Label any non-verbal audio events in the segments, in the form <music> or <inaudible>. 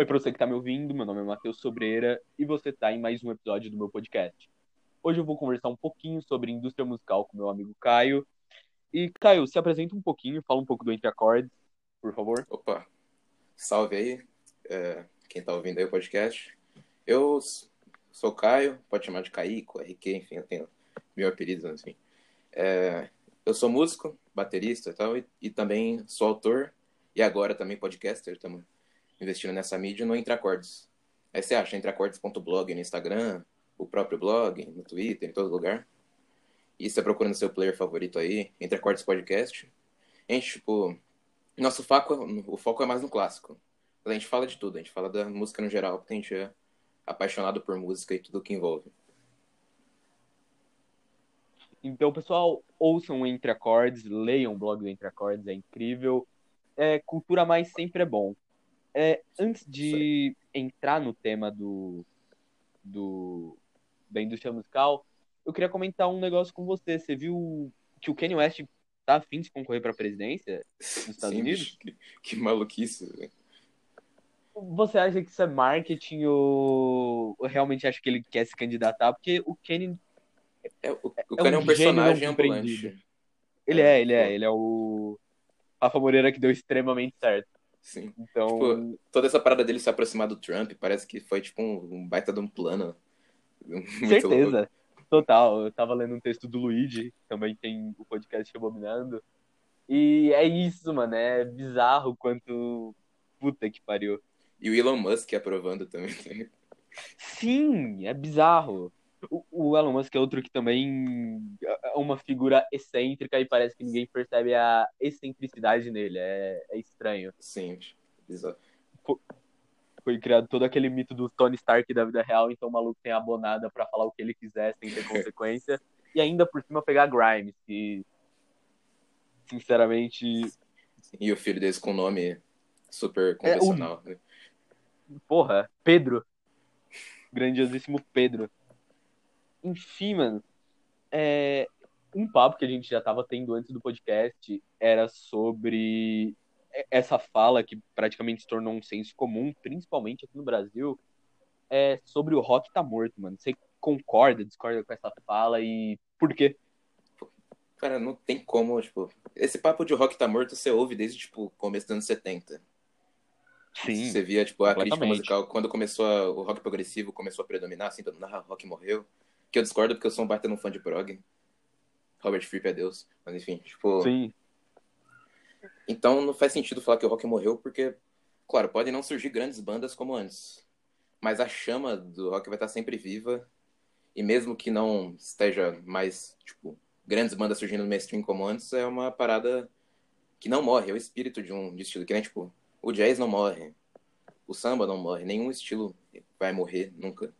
Oi pra você que tá me ouvindo, meu nome é Matheus Sobreira e você tá em mais um episódio do meu podcast. Hoje eu vou conversar um pouquinho sobre indústria musical com meu amigo Caio. E, Caio, se apresenta um pouquinho, fala um pouco do Entre Acordes, por favor. Opa, salve aí, é, quem tá ouvindo aí o podcast. Eu sou Caio, pode chamar de Caíco, RQ, enfim, eu tenho mil apelidos, assim. É, eu sou músico, baterista e tal, e, e, também sou autor, e agora também podcaster, estamos investindo nessa mídia no Entre Acordes. Aí você acha entreacordes.blog no Instagram, o próprio blog, no Twitter, em todo lugar. E você procura no seu player favorito aí, Entre Acordes Podcast. A gente, tipo, nosso foco, o foco é mais no clássico. A gente fala de tudo, a gente fala da música no geral, porque a gente é apaixonado por música e tudo que envolve. Então, pessoal, ouçam Entre Acordes, leiam o blog do Entre Acordes, é incrível. É, cultura mais sempre é bom. É, antes de entrar no tema do, do da indústria musical, eu queria comentar um negócio com você. Você viu que o Kanye West tá afim de concorrer para a presidência dos <laughs> Estados Sim, Unidos? Que, que maluquice, velho. Você acha que isso é marketing ou realmente acha que ele quer se candidatar? Porque o Kanye. É, o o Kanye é um, um personagem gênio não ambulante. Ele é, ele é, ele é o. Rafa Moreira que deu extremamente certo. Sim. Então. Tipo, toda essa parada dele se aproximar do Trump parece que foi tipo um, baita de um plano. <laughs> Certeza. louco. Total. Eu tava lendo um texto do Luigi, também tem o podcast Abominando. E é isso, mano. É bizarro quanto. Puta que pariu. E o Elon Musk aprovando também. Sim, é bizarro. O, o Elon Musk é outro que também uma figura excêntrica e parece que ninguém percebe a excentricidade nele. É, é estranho. Sim, bizarro. Foi criado todo aquele mito do Tony Stark da vida real, então o maluco tem a bonada pra falar o que ele quiser sem ter <laughs> consequência. e ainda por cima pegar Grimes, que sinceramente E o filho deles com nome super É, o- convencional. né? Porra, Pedro. Grandiosíssimo Pedro. Enfim, mano. É... Um papo que a gente já tava tendo antes do podcast era sobre essa fala que praticamente se tornou um senso comum, principalmente aqui no Brasil, é sobre o rock tá morto, mano. Você concorda, discorda com essa fala e por quê? Cara, não tem como, tipo. Esse papo de rock tá morto você ouve desde, tipo, começo dos anos 70. Sim. Você via, tipo, a crítica musical, quando começou a- o rock progressivo começou a predominar, assim, todo mundo, ah, rock morreu. Que eu discordo porque eu sou um baita num fã de prog. Robert Fripp é Deus. Mas enfim, tipo. Sim. Então não faz sentido falar que o rock morreu, porque, claro, podem não surgir grandes bandas como antes. Mas a chama do rock vai estar sempre viva. E mesmo que não esteja mais, tipo, grandes bandas surgindo no mainstream como antes, é uma parada que não morre, é o espírito de um de estilo. Que nem, tipo, o jazz não morre, o samba não morre, nenhum estilo vai morrer nunca.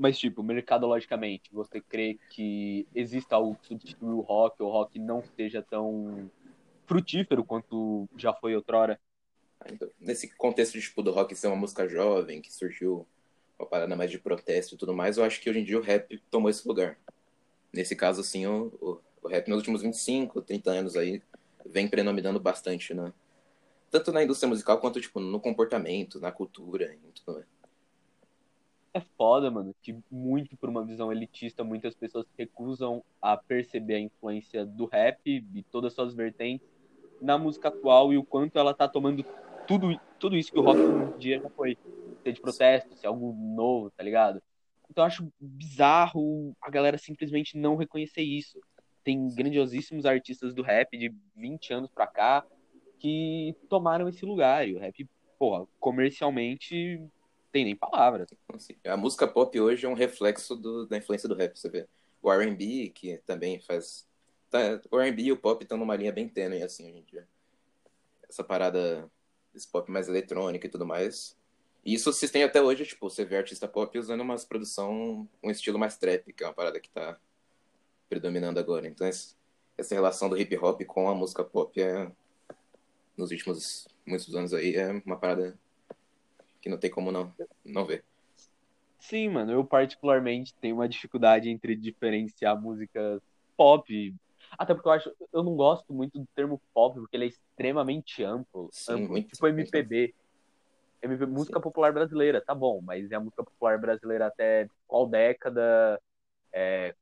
Mas, tipo, mercadologicamente, você crê que exista algo que substitui o rock, ou o rock não seja tão frutífero quanto já foi outrora? Então, nesse contexto de, tipo, do rock ser uma música jovem, que surgiu uma parada mais de protesto e tudo mais, eu acho que hoje em dia o rap tomou esse lugar. Nesse caso, assim, o, o, o rap nos últimos 25, 30 anos aí vem predominando bastante, né? Tanto na indústria musical quanto, tipo, no comportamento, na cultura e tudo mais. É foda, mano, que muito por uma visão elitista, muitas pessoas recusam a perceber a influência do rap e todas as suas vertentes na música atual e o quanto ela tá tomando tudo, tudo isso que o rock um dia já foi. Ser de protesto, ser algo novo, tá ligado? Então eu acho bizarro a galera simplesmente não reconhecer isso. Tem grandiosíssimos artistas do rap de 20 anos pra cá que tomaram esse lugar. E o rap, porra, comercialmente tem nem palavras. Assim, a música pop hoje é um reflexo do- da influência do rap, você vê. O R&B, que também faz... Tá, o R&B e o pop estão numa linha bem tênue, assim, hoje em dia. Essa parada, esse pop mais eletrônico e tudo mais. E isso se tem até hoje, tipo, você vê artista pop usando umas produção, um estilo mais trap, que é uma parada que tá predominando agora. Então, essa relação do hip hop com a música pop é, nos últimos muitos anos aí, é uma parada que não tem como não, não ver. Sim, mano, eu particularmente tenho uma dificuldade entre diferenciar músicas pop. Até porque eu acho, eu não gosto muito do termo pop, porque ele é extremamente amplo. Sim, amplo muito, tipo MPB. MP, música popular brasileira, tá bom, mas é a música popular brasileira até qual década, é,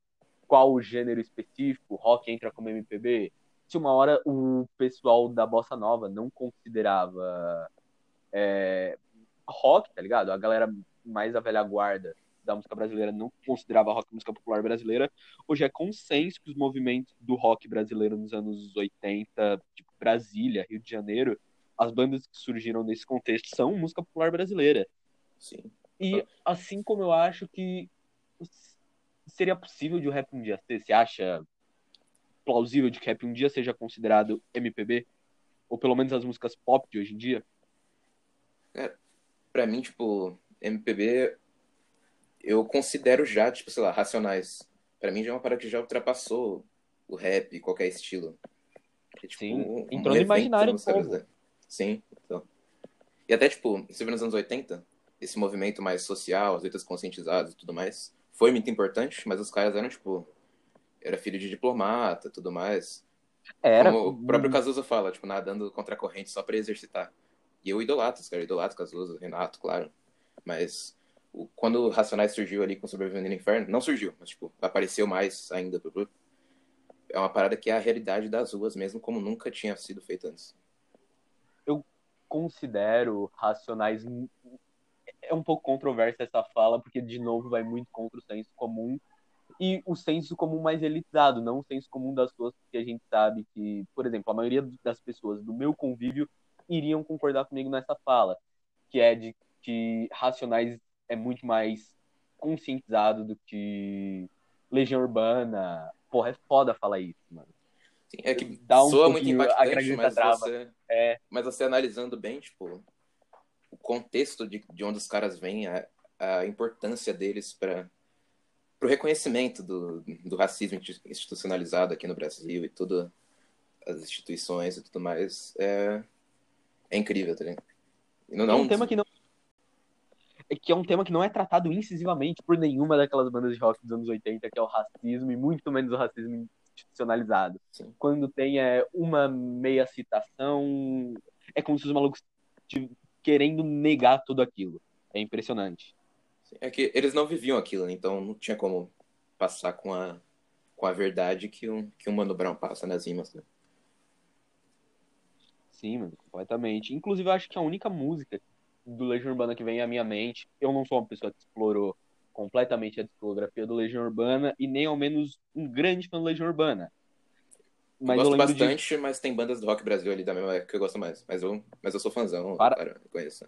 qual gênero específico, rock entra como MPB? Se uma hora o pessoal da bossa nova não considerava é, rock, tá ligado? A galera mais a velha guarda da música brasileira não considerava rock música popular brasileira. Hoje é consenso que os movimentos do rock brasileiro nos anos 80, tipo Brasília, Rio de Janeiro, as bandas que surgiram nesse contexto são música popular brasileira. Sim. E assim como eu acho que seria possível de o rap um dia ser, você acha plausível de que rap um dia seja considerado MPB? Ou pelo menos as músicas pop de hoje em dia? É, pra mim, tipo, MPB eu considero já, tipo, sei lá, Racionais. Pra mim já é uma parada que já ultrapassou o rap, qualquer estilo. É, tipo, Sim, um, entrou um no imaginário do povo. Sim, então. E até, tipo, você vê nos anos 80, esse movimento mais social, as letras conscientizadas e tudo mais, foi muito importante, mas os caras eram, tipo, era filho de diplomata tudo mais. Era. Como o próprio Cazuza fala, tipo, nadando contra a corrente só para exercitar. E eu idolatro os caras, idolatro Cazuza, Renato, claro. Mas o, quando o Racionais surgiu ali com Sobrevivendo no Inferno, não surgiu, mas, tipo, apareceu mais ainda pro grupo. É uma parada que é a realidade das ruas mesmo, como nunca tinha sido feito antes. Eu considero Racionais é um pouco controversa essa fala, porque, de novo, vai muito contra o senso comum e o senso comum mais elitizado, não o senso comum das pessoas que a gente sabe que, por exemplo, a maioria das pessoas do meu convívio iriam concordar comigo nessa fala, que é de que Racionais é muito mais conscientizado do que Legião Urbana. Porra, é foda falar isso, mano. Sim, é que dá um soa muito impactante, mas você, é. mas você analisando bem, tipo, o contexto de, de onde os caras vêm, a, a importância deles para o reconhecimento do, do racismo institucionalizado aqui no Brasil e todas as instituições e tudo mais, é, é incrível, tá ligado? Não, não... É um tema que não é que é um tema que não é tratado incisivamente por nenhuma daquelas bandas de rock dos anos 80, que é o racismo, e muito menos o racismo institucionalizado. Sim. Quando tem é, uma meia citação, é como se os malucos querendo negar tudo aquilo. É impressionante. É que eles não viviam aquilo, né? então não tinha como passar com a, com a verdade que um, que um Mano Brown passa nas rimas. Né? Sim, mano, completamente. Inclusive, eu acho que a única música do Legião Urbana que vem à minha mente, eu não sou uma pessoa que explorou completamente a discografia do Legião Urbana e nem ao menos um grande fã do Legião Urbana. Mas eu gosto eu bastante, de... mas tem bandas do Rock Brasil ali da mesma época que eu gosto mais. Mas eu, mas eu sou fãzão, Para... cara, eu conheço.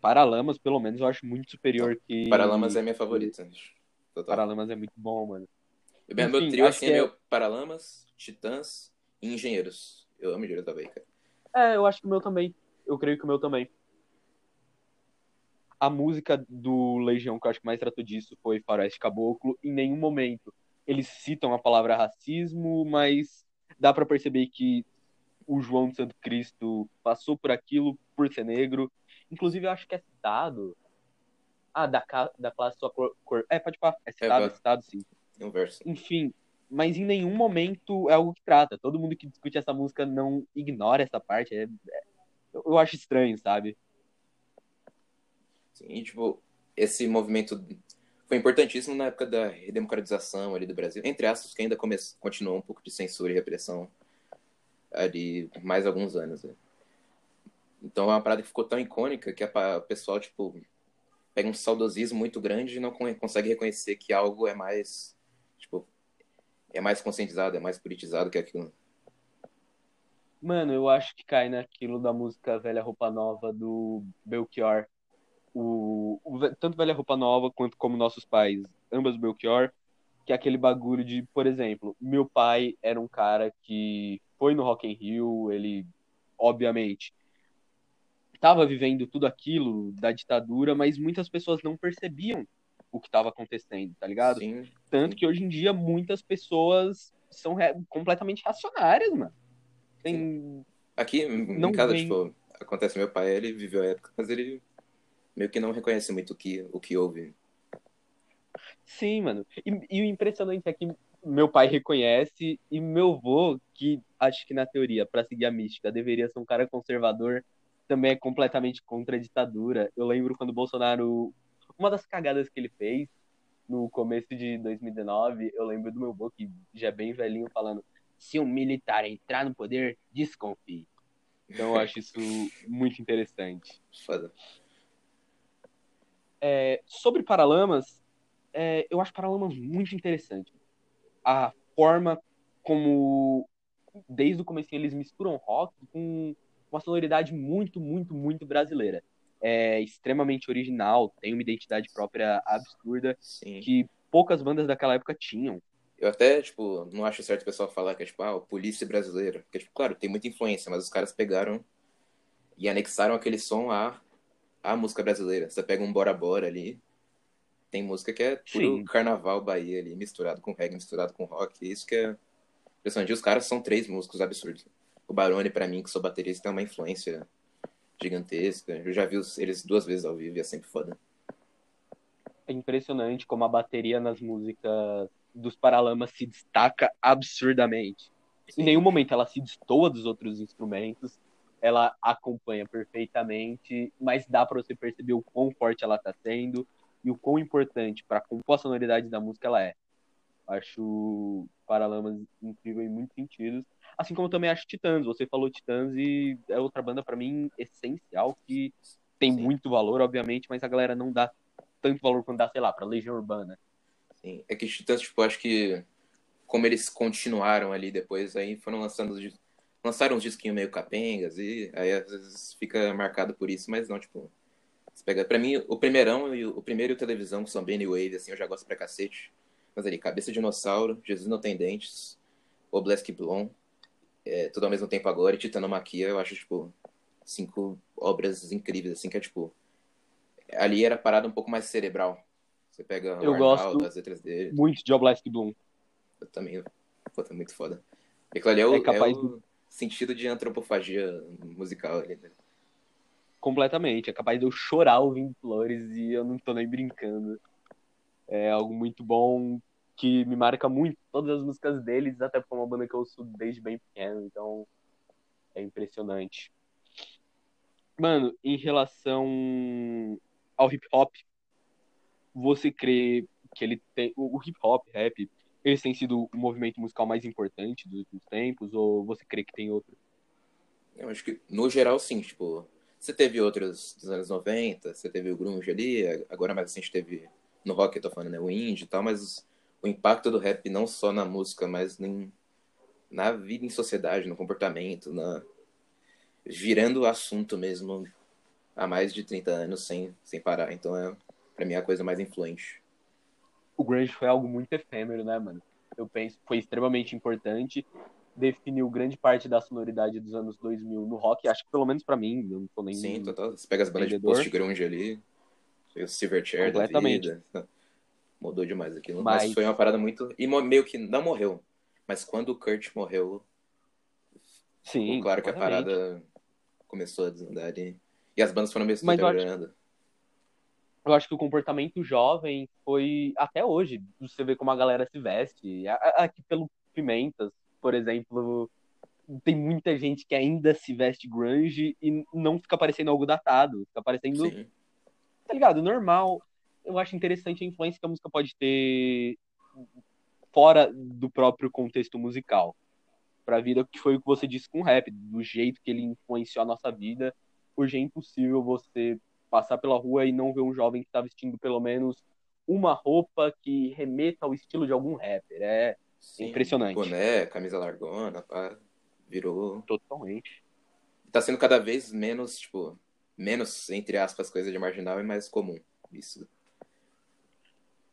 Paralamas, pelo menos, eu acho muito superior não, que. Paralamas é minha favorita. Total. Paralamas é muito bom, mano. Enfim, meu trio assim é, é meu Paralamas, Titãs e Engenheiros. Eu amo Engenheiros da Bahia, cara. É, eu acho que o meu também. Eu creio que o meu também. A música do Legião que eu acho que mais tratou disso foi Faroeste Caboclo. Em nenhum momento eles citam a palavra racismo, mas dá para perceber que o João de Santo Cristo passou por aquilo por ser negro. Inclusive, eu acho que é citado. Ah, da, da classe sua cor, cor. É, pode falar. É citado, é, é citado, sim. Um verso. Enfim, mas em nenhum momento é algo que trata. Todo mundo que discute essa música não ignora essa parte. É, é, eu acho estranho, sabe? Sim, tipo, esse movimento foi importantíssimo na época da redemocratização ali do Brasil, entre aspas, que ainda come... continuou um pouco de censura e repressão ali mais alguns anos. Né? Então é uma parada que ficou tão icônica que o pessoal, tipo, pega um saudosismo muito grande e não consegue reconhecer que algo é mais, é mais conscientizado, é mais politizado que aquilo. Mano, eu acho que cai naquilo da música Velha Roupa Nova do Belchior, o, o, tanto Velha Roupa Nova quanto como Nossos Pais, ambas Belchior, que é aquele bagulho de, por exemplo, meu pai era um cara que foi no Rock in Rio, ele, obviamente, estava vivendo tudo aquilo da ditadura, mas muitas pessoas não percebiam o que estava acontecendo, tá ligado? Sim. Tanto que hoje em dia muitas pessoas são completamente racionárias, mano. Tem... Aqui, não em casa, vem... tipo, acontece, meu pai, ele viveu a época, mas ele meio que não reconhece muito o que, o que houve. Sim, mano. E, e, o impressionante é que meu pai reconhece e meu avô, que acho que na teoria, para seguir a mística, deveria ser um cara conservador, também é completamente contra a ditadura. Eu lembro quando o Bolsonaro. Uma das cagadas que ele fez no começo de 2019, eu lembro do meu avô, que já é bem velhinho, falando: se um militar entrar no poder, desconfie. Então eu acho isso <laughs> muito interessante. Foda. É, sobre Paralamas, é, eu acho Paralamas muito interessante. A forma como, desde o começo, eles misturam rock com uma sonoridade muito, muito, muito brasileira. É extremamente original, tem uma identidade própria absurda Sim. que poucas bandas daquela época tinham. Eu até, tipo, não acho certo o pessoal falar que é, tipo, ah, polícia brasileira. Porque, tipo, claro, tem muita influência, mas os caras pegaram e anexaram aquele som à, à música brasileira. Você pega um Bora Bora ali, tem música que é puro Sim. carnaval Bahia ali, misturado com reggae, misturado com rock. Isso que é impressionante. Os caras são três músicos absurdos. O Barone, pra mim, que sou baterista, tem uma influência gigantesca. Eu já vi eles duas vezes ao vivo e é sempre foda. É impressionante como a bateria nas músicas dos Paralamas se destaca absurdamente. Em nenhum momento ela se destoa dos outros instrumentos, ela acompanha perfeitamente, mas dá para você perceber o quão forte ela está sendo e o quão importante para compor a sonoridade da música ela é. Acho Paralamas incrível em muitos sentidos. Assim como também acho Titãs. Você falou Titãs e é outra banda para mim essencial que tem Sim. muito valor, obviamente, mas a galera não dá tanto valor quanto dá, sei lá, pra Legião Urbana. Sim. É que os Titãs, tipo, acho que como eles continuaram ali depois, aí foram lançando lançaram uns disquinhos meio capengas e aí às vezes fica marcado por isso, mas não, tipo, você pega, pra mim, o primeirão e o, o primeiro e o televisão, que são bem new wave, assim, eu já gosto pra cacete. Mas ali, Cabeça de Dinossauro, Jesus Não Tem Dentes, Obelisk Blom, é, Tudo ao Mesmo Tempo Agora e Titanomaquia, eu acho, tipo, cinco obras incríveis, assim, que é, tipo, ali era parada um pouco mais cerebral. Você pega Eu o gosto as letras dele, Muito de Oblast Bloom. eu também, pô, tá muito foda. E aquilo ali é o, É capaz é o sentido de antropofagia musical ali, né? Completamente. É capaz de eu chorar ouvindo Flores e eu não tô nem brincando. É algo muito bom que me marca muito. Todas as músicas deles, até porque é uma banda que eu ouço desde bem pequeno, então é impressionante. Mano, em relação ao hip hop, você crê que ele tem. O hip hop, rap, eles têm sido o movimento musical mais importante dos últimos tempos? Ou você crê que tem outro? Eu acho que, no geral, sim, tipo, você teve outros dos anos 90, você teve o grunge ali, agora mais recente teve, no rock eu tô falando, né, o indie e tal, mas o impacto do rap não só na música, mas nem, na vida em sociedade, no comportamento, na virando assunto mesmo há mais de 30 anos sem, sem parar. Então é, pra mim, a coisa mais influente. o grunge foi algo muito efêmero, né, mano? Eu penso foi extremamente importante, definiu grande parte da sonoridade dos anos 2000 no rock, acho que pelo menos pra mim, eu não tô nem Sim, total. Você pega as bandas de Vendedor. post-grunge ali, o Silverchair da vida. <laughs> Mudou demais aquilo. Mas- Mas... foi uma parada muito... E meio que não morreu. Mas quando o Kurt morreu, Sim, claro que a parada começou a desandar. E, e as bandas foram meio se Mas eu acho- deteriorando. Eu acho que o comportamento jovem foi até hoje, você vê como a galera se veste. Aqui pelo Pimentas, por exemplo, tem muita gente que ainda se veste grunge e não fica parecendo algo datado, fica parecendo Sim. Tá ligado? Normal. Eu acho interessante a influência que a música pode ter fora do próprio contexto musical. Pra vida, que foi o que você disse com o rap, do jeito que ele influenciou a nossa vida. Hoje é impossível você passar pela rua e não ver um jovem que tá vestindo pelo menos uma roupa que remeta ao estilo de algum rapper. É Sim. Impressionante. Boné, camisa largona, pá, virou... totalmente. Tá sendo cada vez menos, tipo... Menos, entre aspas, coisa de marginal e mais comum. Isso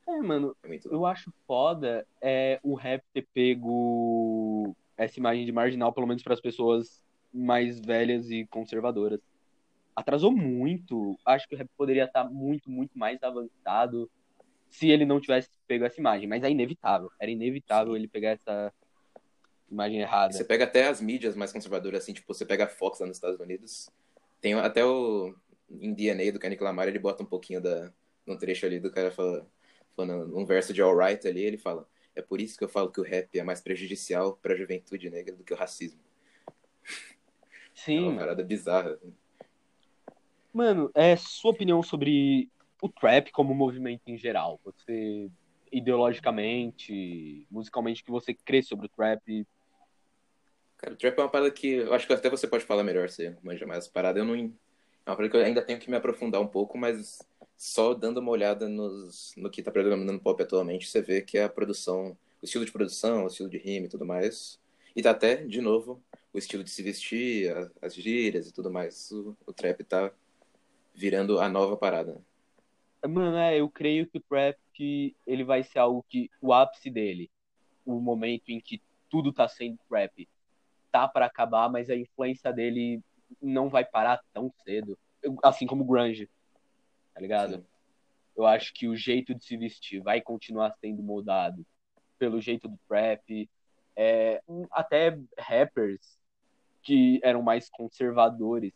É, mano, é muito... eu acho foda é o rap ter pego essa imagem de marginal, pelo menos para as pessoas mais velhas e conservadoras. Atrasou muito. Acho que o rap poderia estar muito, muito mais avançado se ele não tivesse pego essa imagem. Mas é inevitável. Era inevitável ele pegar essa imagem errada. Você pega até as mídias mais conservadoras, assim, tipo, você pega a Fox lá nos Estados Unidos, tem até o em DNA do Kendrick Lamar, ele bota um pouquinho da num trecho ali do cara fala, falando um verso de Alright ali, ele fala: "É por isso que eu falo que o rap é mais prejudicial para a juventude negra do que o racismo". É Sim, uma mano. parada bizarra. Mano, é sua opinião sobre o trap como movimento em geral? Você, ideologicamente, musicalmente, que você crê sobre o trap? Cara, o trap é uma parada que eu acho que até você pode falar melhor, você manja mais parada. Eu não. É uma parada que eu ainda tenho que me aprofundar um pouco, mas só dando uma olhada nos, no que tá predominando no pop atualmente, você vê que a produção, o estilo de produção, o estilo de rima e tudo mais. E tá até, de novo, o estilo de se vestir, as gírias e tudo mais. O, o trap tá virando a nova parada. Mano, é, eu creio que o trap ele vai ser algo que o ápice dele, o momento em que tudo tá sendo trap, tá para acabar, mas a influência dele não vai parar tão cedo, assim como o grunge, tá ligado? Sim. Eu acho que o jeito de se vestir vai continuar sendo moldado pelo jeito do trap, é, até rappers que eram mais conservadores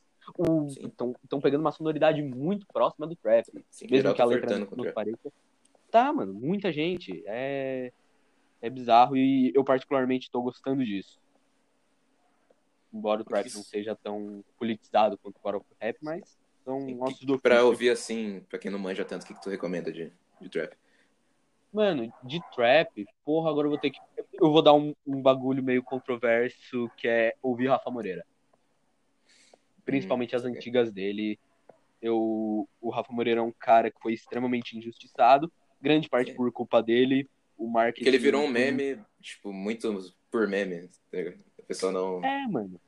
estão pegando uma sonoridade muito próxima do trap. Sim, mesmo que a letra não, não pareça. Tá, mano, muita gente. É, é bizarro e eu particularmente tô gostando disso. Embora o trap não seja tão politizado quanto o rap, mas são nossos do Pra ouvir assim, pra quem não manja tanto, o que, que tu recomenda de, de trap? Mano, de trap, porra, agora eu vou ter que. Eu vou dar um, um bagulho meio controverso que é ouvir Rafa Moreira principalmente hum, as antigas dele. Eu, o Rafa Moreira é um cara que foi extremamente injustiçado, grande parte por culpa dele. O marketing. Que ele virou um meme, tipo, muito por meme. Tá a pessoa não. É, mano.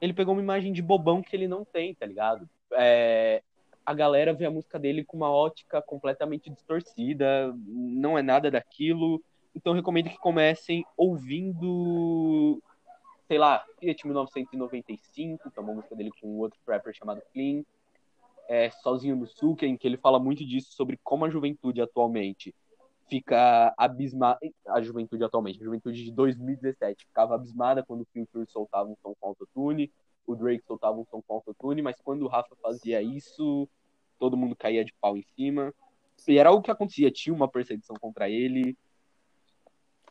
Ele pegou uma imagem de bobão que ele não tem, tá ligado? É, a galera vê a música dele com uma ótica completamente distorcida, não é nada daquilo. Então recomendo que comecem ouvindo sei lá, Fiat 1995, que é uma música dele com outro rapper chamado Clean, é, Sozinho no Sul, em que ele fala muito disso, sobre como a juventude atualmente fica abismada, a juventude atualmente, a juventude de 2017 ficava abismada quando o Future soltava um som com autotune, o Drake soltava um som com autotune, mas quando o Rafa fazia isso, todo mundo caía de pau em cima. E era algo que acontecia, tinha uma perseguição contra ele.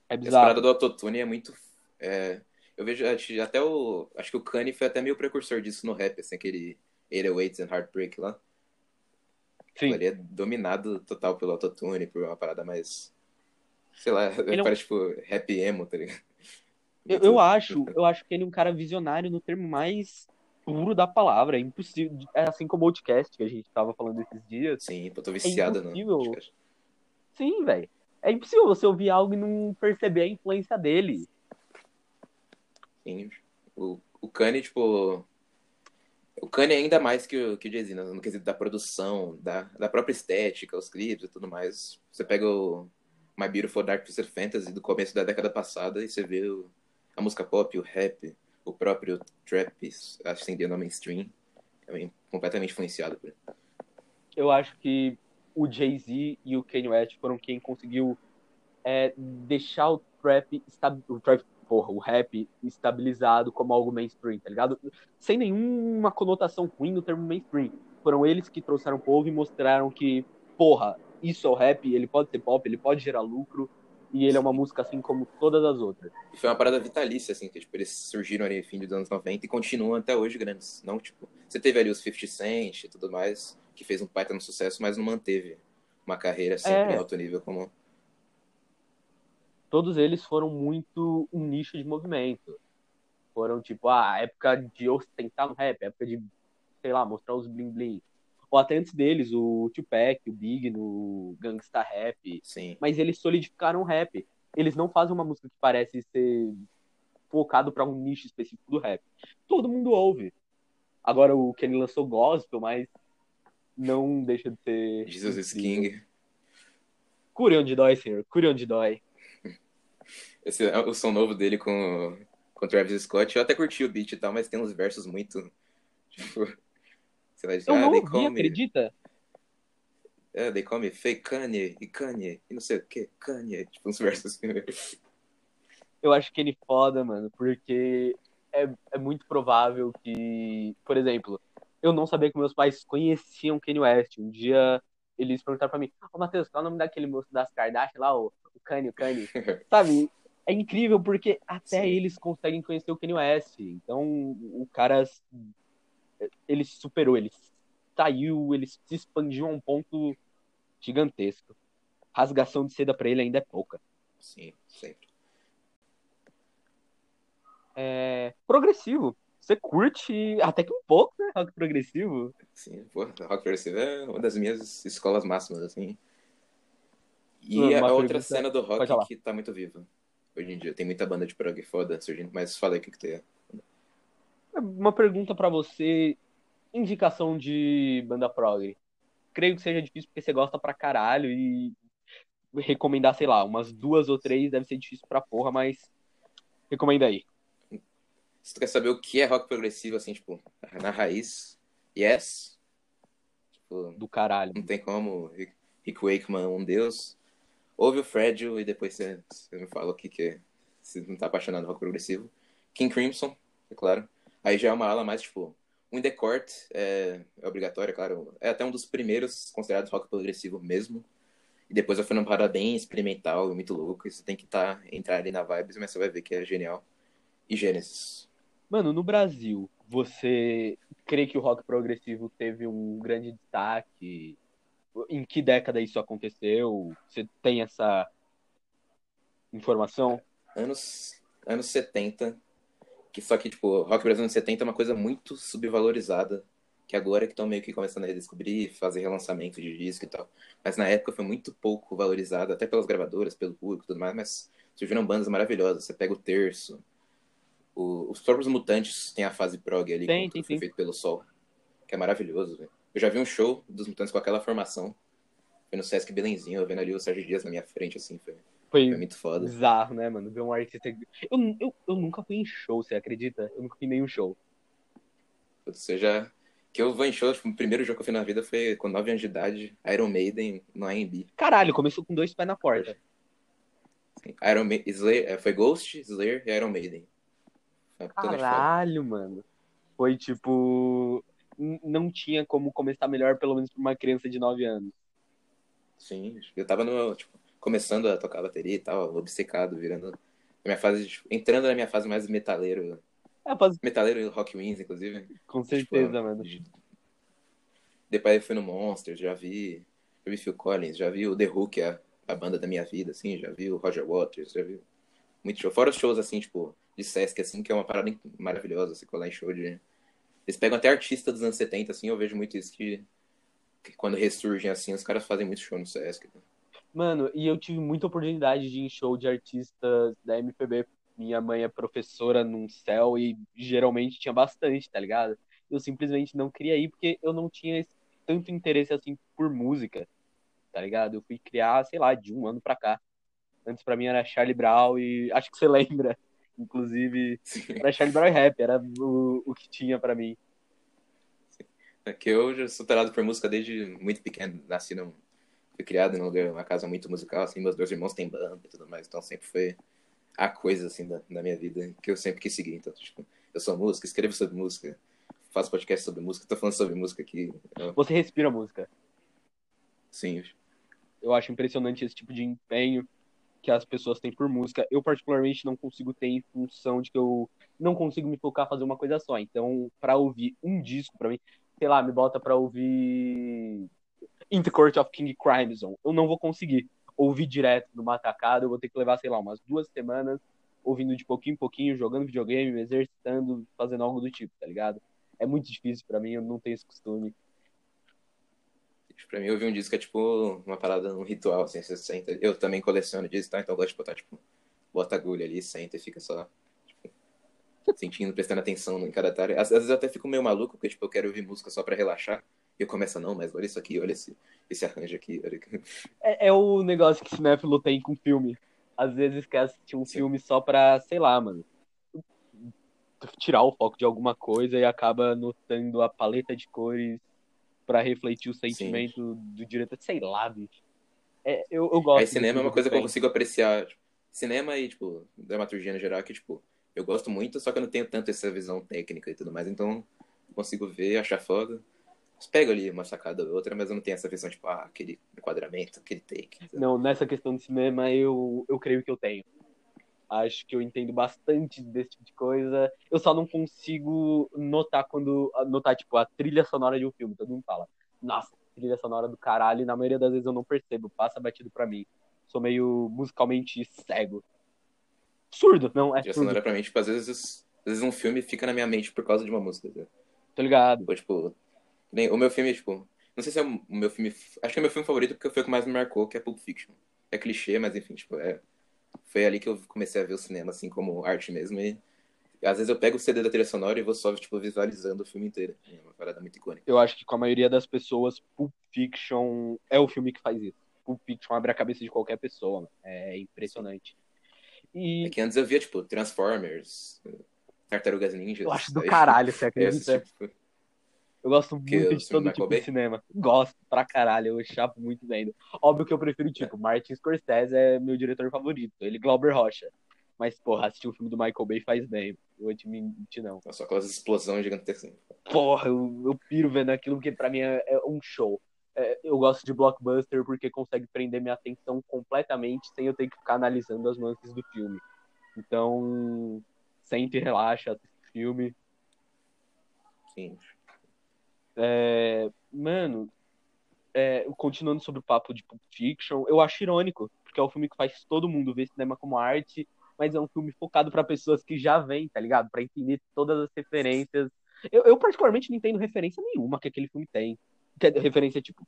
É bizarro. Essa parada do autotune é muito... É eu vejo até o. Acho que o Kanye foi até meio precursor disso no rap, assim, aquele 808s and Heartbreak lá. Sim. Ele é dominado total pelo autotune, por uma parada mais. Sei lá, ele parece é um... tipo rap emo, tá ligado? Eu, eu acho, eu acho que ele é um cara visionário no termo mais puro da palavra. É impossível. É assim como o podcast que a gente tava falando esses dias. Sim, eu tô viciado é no podcast. Sim, velho. É impossível você ouvir algo e não perceber a influência dele. O, o Kanye, tipo. O Kanye é ainda mais que o, que o Jay-Z, no, no quesito da produção, da, da própria estética, os clipes e tudo mais. Você pega o My Beautiful Dark Twisted Fantasy do começo da década passada e você vê o, a música pop, o rap, o próprio trap ascendendo ao mainstream. É completamente influenciado por ele. Eu acho que o Jay-Z e o Kanye West foram quem conseguiu é, deixar o trap, o trap porra, o rap estabilizado como algo mainstream, tá ligado? Sem nenhuma conotação ruim no termo mainstream. Foram eles que trouxeram o povo e mostraram que, porra, isso é o rap, ele pode ser pop, ele pode gerar lucro, e ele é uma música assim como todas as outras. E foi uma parada vitalícia, assim, que tipo, eles surgiram ali no fim dos anos 90 e continuam até hoje grandes. Não, tipo, você teve ali os 50 Cent e tudo mais, que fez um baita no sucesso, mas não manteve uma carreira sempre é. em alto nível como todos eles foram muito um nicho de movimento. Foram tipo, ah, a época de ostentar no rap, época de, sei lá, mostrar os bling bling. Ou até antes deles, o Tupac, o Big no Gangsta Rap. Sim. Mas eles solidificaram o rap. Eles não fazem uma música que parece ser focado para um nicho específico do rap. Todo mundo ouve. Agora o Kenny lançou gospel, mas não deixa de ser. Jesus is King. Cure onde dói, senhor. Cure onde dói. Esse é o som novo dele com, com o Travis Scott. Eu até curti o beat e tal, mas tem uns versos muito. <laughs> Tipo. Sei lá, Eu ah, não ouvi, me... acredita? É, they call me fake Kanye e Kanye e não sei o que, Kanye. Tipo, uns versos assim. Eu acho que ele foda, mano, porque é, é muito provável que. Por exemplo, eu não sabia que meus pais conheciam Kanye West. Um dia eles perguntaram pra mim: Ô oh, Matheus, qual é o nome daquele moço das Kardashian lá, o, o Kanye, o Kanye? <laughs> Sabe? É incrível porque até Sim. eles conseguem conhecer o Kanye West. Então, o cara ele superou, ele saiu, ele se expandiu a um ponto gigantesco. Rasgação de seda pra ele ainda é pouca. Sim, sempre. É, progressivo. Você curte até que um pouco, né? Rock progressivo. Sim, pô, rock progressivo é uma das minhas escolas máximas, assim. E Uma a outra cena do rock que tá muito viva. Hoje em dia, tem muita banda de prog foda surgindo, mas fala aí o que que tem. Uma pergunta pra você. Indicação de banda prog. Creio que seja difícil porque você gosta pra caralho e recomendar, sei lá, umas duas ou três deve ser difícil pra porra, mas recomenda aí. Se tu quer saber o que é rock progressivo, assim, tipo, na raiz, yes. Tipo, Do caralho. não tem como. Rick Rick Wakeman, um deus. Ouve o Fragile e depois você, você me fala o que que é. Se não tá apaixonado no rock progressivo. King Crimson, é claro. Aí já é uma ala mais, tipo, o In The Court é, é obrigatório, é claro. É até um dos primeiros considerados rock progressivo mesmo. E depois eu fui numa parada bem experimental muito louco. E você tem que tá, entrar ali na vibes, mas você vai ver que é genial. E Genesis. Mano, no Brasil, você crê que o rock progressivo teve um grande destaque? Em que década isso aconteceu? Você tem essa informação? anos, anos 70, que só que, tipo, rock brasileiro anos 70 é uma coisa muito subvalorizada, que agora é que estão meio que começando a redescobrir, fazer relançamento de disco e tal. Mas na época foi muito pouco valorizada, até pelas gravadoras, pelo público e tudo mais, mas surgiram bandas maravilhosas. Você pega o Terço, o- os próprios Mutantes tem a fase prog ali, Tem, que tem, foi feito pelo Sol, que é maravilhoso, velho. Eu já vi um show dos Mutantes com aquela formação, foi no Sesc Belenzinho, vendo ali o Sérgio Dias na minha frente, assim, foi, Foi foi muito foda. bizarro, né, mano? Ver um artista. Eu, eu, eu nunca fui em show, você acredita? Eu nunca fui em nenhum show. Ou seja, que eu vou em show, tipo, o primeiro jogo que eu fui na vida foi com 9 anos de idade, Iron Maiden no AMB. Caralho, começou com dois pés na porta. Assim, Iron Ma Slayer, é, foi Ghost, Slayer e Iron Maiden. Caralho, mano. Foi tipo. Não tinha como começar melhor, pelo menos pra uma criança de 9 anos. Sim, eu tava no, tipo, começando a tocar bateria e tal, obcecado, virando na minha fase, tipo, entrando na minha fase mais metaleiro, É, metaleiro e rock wins, inclusive. com Tipo, certeza, mano. de- Depois eu fui no Monsters, já vi, já vi Phil Collins, já vi o The Who, que é a banda da minha vida, assim, já vi o Roger Waters, já vi muito show. Fora os shows, assim, tipo, de Sesc, assim, que é uma parada maravilhosa, você colar em show de... Eles pegam até artista dos anos 70, assim, eu vejo muito isso que, que quando ressurgem, assim, os caras fazem muito show no Sesc. Mano, e eu tive muita oportunidade de ir em show de artistas da MPB. Minha mãe é professora num céu e geralmente tinha bastante, tá ligado? Eu simplesmente não queria ir porque eu não tinha tanto interesse assim por música, tá ligado? Eu fui criar, sei lá, de um ano pra cá. Antes pra mim era Charlie Brown e acho que você <laughs> lembra, inclusive, era Charlie Brown rap, era o, o que tinha pra mim. É que eu já sou tarado por música desde muito pequeno, nasci num... Fui criado num lugar, uma casa muito musical, assim, meus dois irmãos têm banda e tudo mais, então sempre foi a coisa, assim, da, da minha vida que eu sempre quis seguir. Então, tipo, eu sou música, escrevo sobre música, faço podcast sobre música, tô falando sobre música aqui. Eu- Você respira música. sim, Eu acho impressionante esse tipo de empenho que as pessoas têm por música. Eu, particularmente, não consigo ter em função de que eu não consigo me focar fazer uma coisa só. Então, pra ouvir um disco, pra mim, sei lá, me bota pra ouvir In the Court of King Crimson. Eu não vou conseguir ouvir direto numa tacada. Eu vou ter que levar, sei lá, umas duas semanas ouvindo de pouquinho em pouquinho, jogando videogame, me exercitando, fazendo algo do tipo, tá ligado? É muito difícil pra mim, eu não tenho esse costume. Tipo, Pra mim, ouvir um disco é tipo uma parada, um ritual, assim, você senta. Eu também coleciono disco, tá? Então eu gosto de botar, tipo, bota agulha ali, senta e fica só, tipo, sentindo, prestando atenção em cada detalhe. Às, às vezes eu até fico meio maluco, porque, tipo, eu quero ouvir música só pra relaxar. E eu começo, não, mas olha isso aqui, olha esse, esse arranjo aqui, olha. É, é o negócio que cinéfilo tem com filme. Às vezes quer assistir um Sim. filme só pra, sei lá, mano, tirar o foco de alguma coisa e acaba notando a paleta de cores pra refletir o sentimento do diretor. Sei lá, bicho. É, eu, eu gosto. Aí cinema é uma coisa que eu consigo apreciar. Tipo, cinema e, tipo, dramaturgia no geral, que, tipo, eu gosto muito, só que eu não tenho tanto essa visão técnica e tudo mais. Então, consigo ver, achar foda. Pego ali uma sacada ou outra, mas eu não tenho essa visão, tipo, ah, aquele enquadramento, aquele take. Não, nessa questão de cinema eu, eu creio que eu tenho. Acho que eu entendo bastante desse tipo de coisa. Eu só não consigo notar quando. Notar, tipo, a trilha sonora de um filme. Todo mundo fala, nossa, trilha sonora do caralho. E na maioria das vezes eu não percebo, passa batido pra mim. Sou meio musicalmente cego. Surdo, não, é. Trilha sonora pra mim, tipo, às vezes, às vezes um filme fica na minha mente por causa de uma música. Tá? Tô ligado. Tipo, tipo, nem- o meu filme, tipo. Não sei se é o meu filme. Acho que é meu filme favorito porque foi o que mais me marcou, que é Pulp Fiction. É clichê, mas enfim, tipo, é. Foi ali que eu comecei a ver o cinema, assim, como arte mesmo. E às vezes eu pego o CD da trilha sonora e vou só, tipo, visualizando o filme inteiro. É uma parada muito icônica. Eu acho que com a maioria das pessoas, Pulp Fiction é o filme que faz isso. Pulp Fiction abre a cabeça de qualquer pessoa. mano. É impressionante. É E que antes eu via, tipo, Transformers, Tartarugas Ninjas. eu acho do aí- caralho, você <laughs> acredita? assisti, tipo, Eu gosto Que muito de todo do tipo de cinema. Gosto pra caralho, eu chapo muito vendo. Óbvio que eu prefiro, tipo, Martin Scorsese é meu diretor favorito. Ele, Glauber Rocha. Mas, porra, assistir um filme do Michael Bay faz bem. Eu vou te mentir, não. Só aquelas explosões gigantescas. Porra, eu, eu piro vendo aquilo, porque pra mim é, é um show. É, eu gosto de blockbuster porque consegue prender minha atenção completamente sem eu ter que ficar analisando as nuances do filme. Então, sente e relaxa, filme. Sim. É, mano, é, continuando sobre o papo de Pulp Fiction, eu acho irônico, porque é um filme que faz todo mundo ver cinema como arte, mas é um filme focado pra pessoas que já vêm, tá ligado? Pra entender todas as referências. Eu, eu particularmente não entendo referência nenhuma que aquele filme tem. Que é referência, tipo,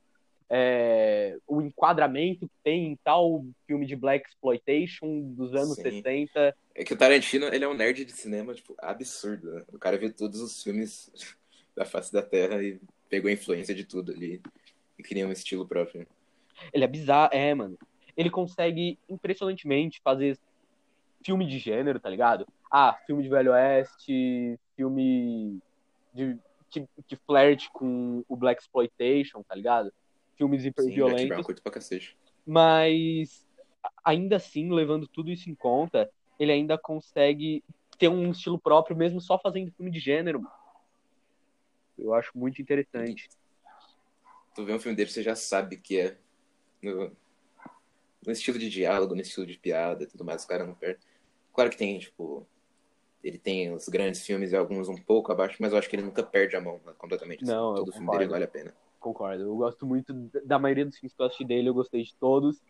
é, o enquadramento que tem em tal filme de Black Exploitation dos anos Sim. 60. É que o Tarantino, ele é um nerd de cinema, tipo, absurdo, né? O cara viu todos os filmes da face da Terra e pegou a influência de tudo ali e criou um estilo próprio. Ele é bizarro, é, mano. Ele consegue impressionantemente fazer filme de gênero, tá ligado? Ah, filme de Velho Oeste, filme de que, que flerte com o Black Exploitation, tá ligado? Filmes Sim, Brown hiperviolentos, curto pra cacete. mas ainda assim, levando tudo isso em conta, ele ainda consegue ter um estilo próprio, mesmo só fazendo filme de gênero. Eu acho muito interessante. Tu vê um filme dele, você já sabe que é no, no estilo de diálogo, no estilo de piada e tudo mais, os caras não perdem. Claro que tem, tipo, ele tem os grandes filmes e alguns um pouco abaixo, mas eu acho que ele nunca perde a mão né, completamente. assim. Não, eu Todo filme dele vale a pena. Concordo. Eu gosto muito da maioria dos filmes que eu assisti dele, eu gostei de todos.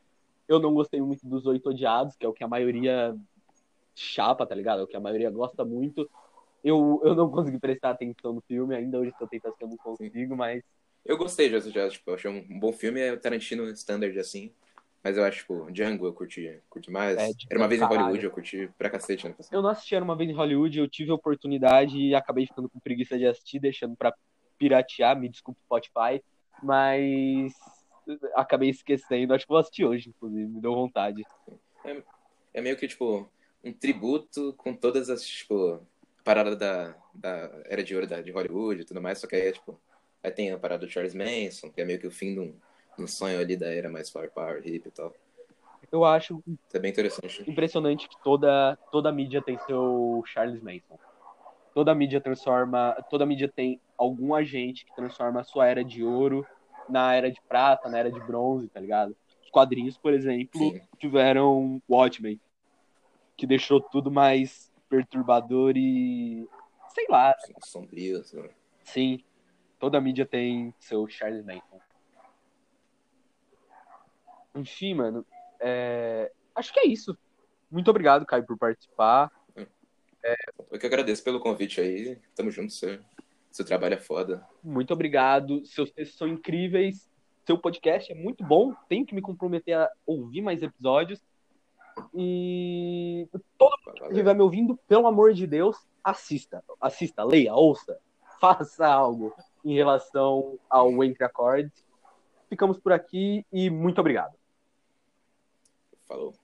Eu não gostei muito dos Oito Odiados, que é o que a maioria chapa, tá ligado? É o que a maioria gosta muito. Eu, eu não consegui prestar atenção no filme, ainda hoje estou tentando que eu não consigo, mas Eu gostei de já, tipo, achei um bom filme, é o Tarantino standard assim. Mas eu acho, tipo, Django eu curti, curti mais. É, Django Era uma vez em caralho. Hollywood, eu curti pra cacete, né? eu não assisti Era uma vez em Hollywood, eu tive a oportunidade e acabei ficando com preguiça de assistir, deixando pra piratear, me desculpe Spotify, mas acabei esquecendo. Acho que vou assistir hoje, inclusive, me deu vontade. É meio que, tipo, um tributo com todas as, tipo, paradas da, da Era de Ouro da, de Hollywood e tudo mais, só que aí é, tipo, aí tem a parada do Charles Manson, que é meio que o fim de um, de um sonho ali da era mais flower power, hip e tal. Eu acho Isso é bem interessante. impressionante que toda, toda mídia tem seu Charles Manson. Toda mídia transforma. Toda mídia tem algum agente que transforma a sua era de ouro na era de prata, na era de bronze, tá ligado? Os quadrinhos, por exemplo, Sim. tiveram Watchmen, que deixou tudo mais perturbador e. sei lá, Sombrio, assim. sim. Toda mídia tem seu Charles Manson. Enfim, mano. é, Acho que é isso. Muito obrigado, Caio, por participar. Eu que agradeço pelo convite aí. Tamo junto, seu, seu trabalho é foda. Muito obrigado. Seus textos são incríveis. Seu podcast é muito bom. Tenho que me comprometer a ouvir mais episódios. E todo mundo que estiver me ouvindo, pelo amor de Deus, assista. Assista, leia, ouça. <laughs> Faça algo em relação ao Entre Acordes. Ficamos por aqui e muito obrigado. Falou.